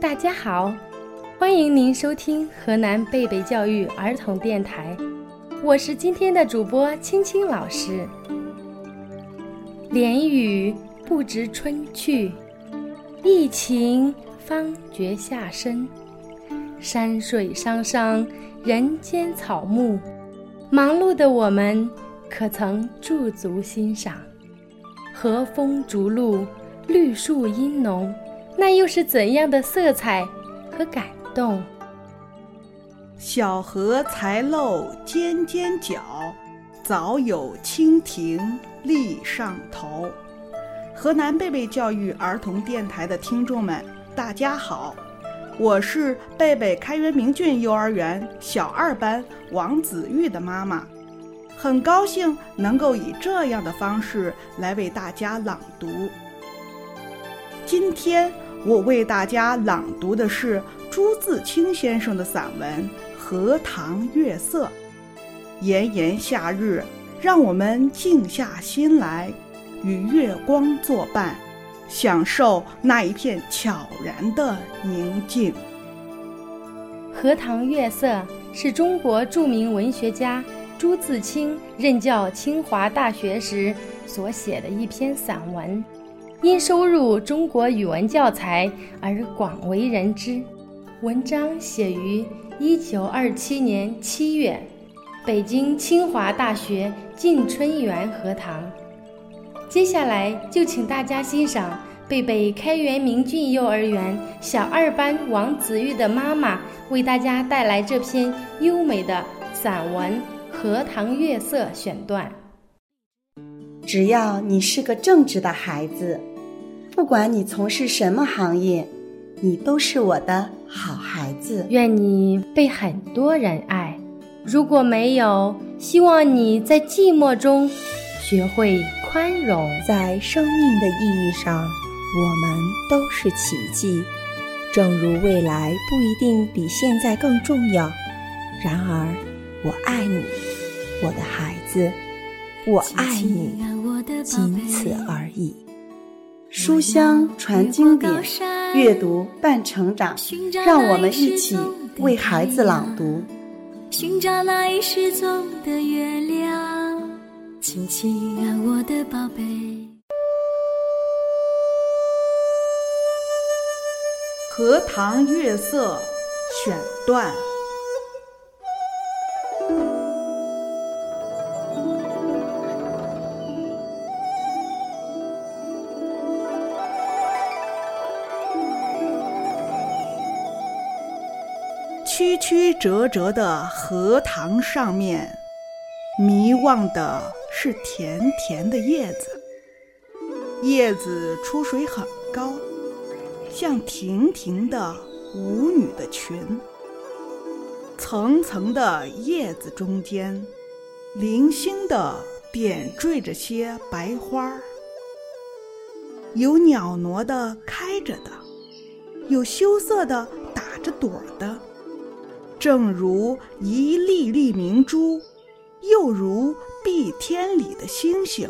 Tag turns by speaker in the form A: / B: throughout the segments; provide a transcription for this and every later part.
A: 大家好，欢迎您收听河南贝贝教育儿童电台，我是今天的主播青青老师。连雨不知春去，疫情方觉夏深。山水桑桑，人间草木，忙碌的我们可曾驻足欣赏？和风逐鹿，绿树阴浓，那又是怎样的色彩和感动？
B: 小荷才露尖尖角，早有蜻蜓立上头。河南贝贝教育儿童电台的听众们，大家好，我是贝贝开元明骏幼儿园小二班王子玉的妈妈。很高兴能够以这样的方式来为大家朗读。今天我为大家朗读的是朱自清先生的散文《荷塘月色》。炎炎夏日，让我们静下心来，与月光作伴，享受那一片悄然的宁静。
A: 《荷塘月色》是中国著名文学家。朱自清任教清华大学时所写的一篇散文，因收入中国语文教材而广为人知。文章写于一九二七年七月，北京清华大学进春园荷塘。接下来就请大家欣赏贝贝开元明郡幼儿园小二班王子玉的妈妈为大家带来这篇优美的散文。《荷塘月色》选段。
C: 只要你是个正直的孩子，不管你从事什么行业，你都是我的好孩子。
A: 愿你被很多人爱。如果没有，希望你在寂寞中学会宽容。
D: 在生命的意义上，我们都是奇迹。正如未来不一定比现在更重要，然而。我爱你，我的孩子，我爱你，仅此而已。
C: 书香传经典，阅读伴成长。让我们一起为孩子朗读。
E: 寻找那已失踪的月亮，亲亲啊，我的宝贝。
B: 荷塘月色选段。折折的荷塘上面，迷望的是甜甜的叶子。叶子出水很高，像亭亭的舞女的裙。层层的叶子中间，零星的点缀着些白花儿，有袅娜的开着的，有羞涩的打着朵的。正如一粒粒明珠，又如碧天里的星星，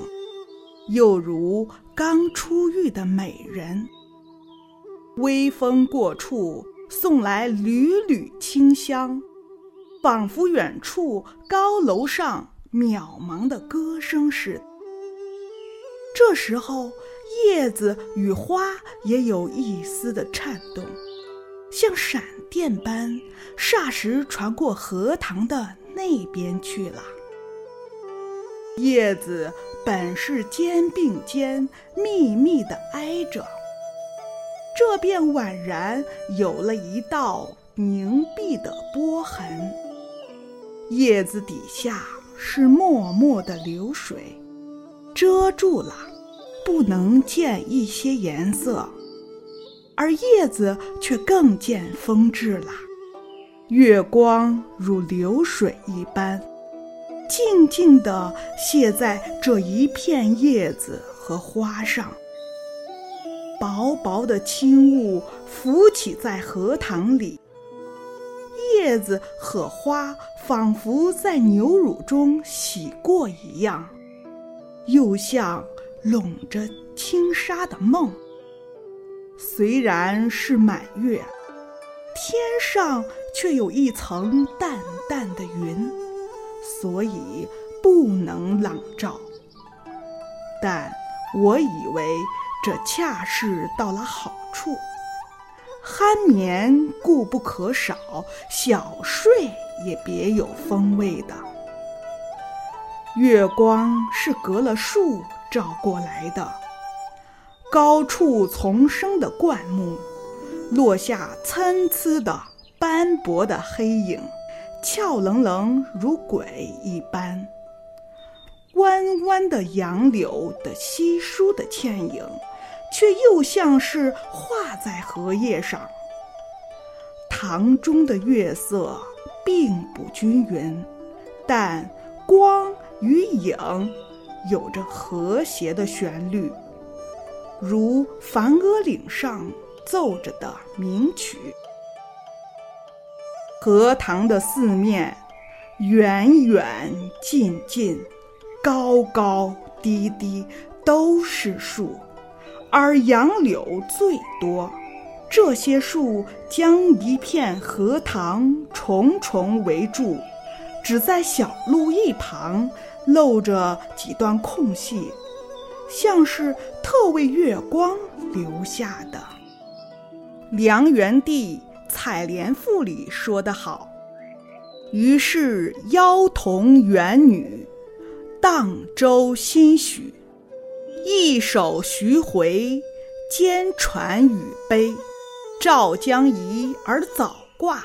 B: 又如刚出浴的美人。微风过处，送来缕缕清香，仿佛远处高楼上渺茫的歌声似的。这时候，叶子与花也有一丝的颤动。像闪电般，霎时传过荷塘的那边去了。叶子本是肩并肩密密地挨着，这便宛然有了一道凝碧的波痕。叶子底下是脉脉的流水，遮住了，不能见一些颜色。而叶子却更见风致了，月光如流水一般，静静地泻在这一片叶子和花上。薄薄的轻雾浮起在荷塘里，叶子和花仿佛在牛乳中洗过一样，又像笼着轻纱的梦。虽然是满月，天上却有一层淡淡的云，所以不能朗照。但我以为这恰是到了好处。酣眠固不可少，小睡也别有风味的。月光是隔了树照过来的，高处丛生的灌木，落下参差的斑驳的黑影，俏愣愣如鬼一般。弯弯的杨柳的稀疏的倩影。却又像是画在荷叶上。塘中的月色并不均匀，但光与影有着和谐的旋律，如梵阿岭上奏着的名曲。荷塘的四面，远远近近，高高低低，都是树。而杨柳最多，这些树将一片荷塘重重围住，只在小路一旁露着几段空隙，像是特为月光留下的。梁元帝《采莲赋》里说得好：“于是妖童元女，荡舟心许。”一首徐回，兼传与悲。赵将移而早挂，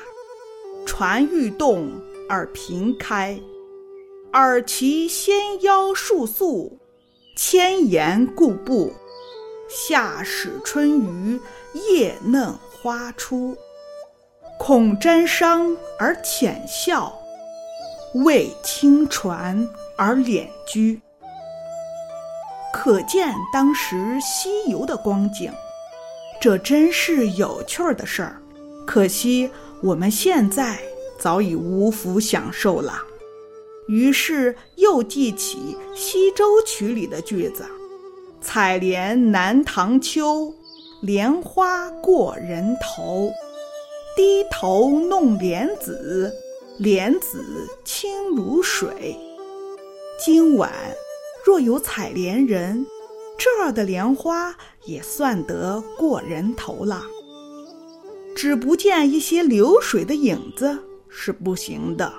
B: 船欲动而频开。尔其纤腰束素，千言固步。夏始春余，叶嫩花初。恐沾裳而浅笑，畏轻船而敛居。可见当时西游的光景，这真是有趣儿的事儿。可惜我们现在早已无福享受了。于是又记起《西洲曲》里的句子：“采莲南塘秋，莲花过人头。低头弄莲子，莲子清如水。”今晚。若有采莲人，这儿的莲花也算得过人头了。只不见一些流水的影子是不行的，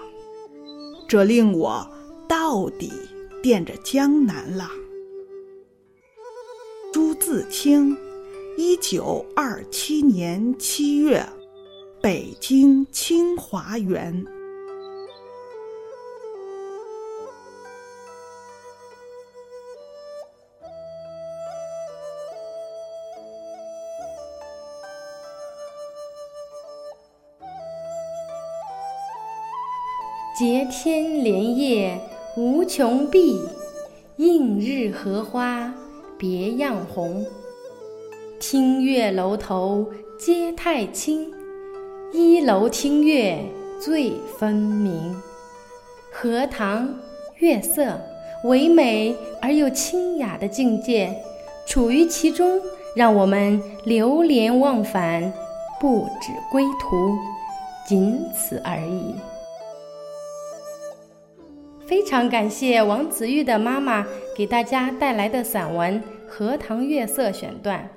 B: 这令我到底惦着江南了。朱自清，一九二七年七月，北京清华园。
A: 接天莲叶无穷碧，映日荷花别样红。听月楼头皆太清，一楼听月最分明。荷塘月色唯美而又清雅的境界，处于其中，让我们流连忘返，不止归途，仅此而已。非常感谢王子玉的妈妈给大家带来的散文《荷塘月色》选段，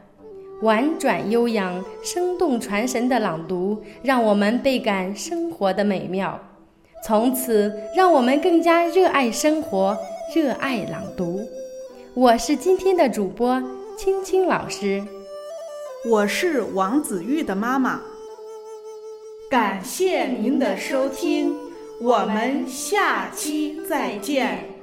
A: 婉转悠扬、生动传神的朗读，让我们倍感生活的美妙。从此，让我们更加热爱生活，热爱朗读。我是今天的主播青青老师，
B: 我是王子玉的妈妈。感谢您的收听。我们下期再见。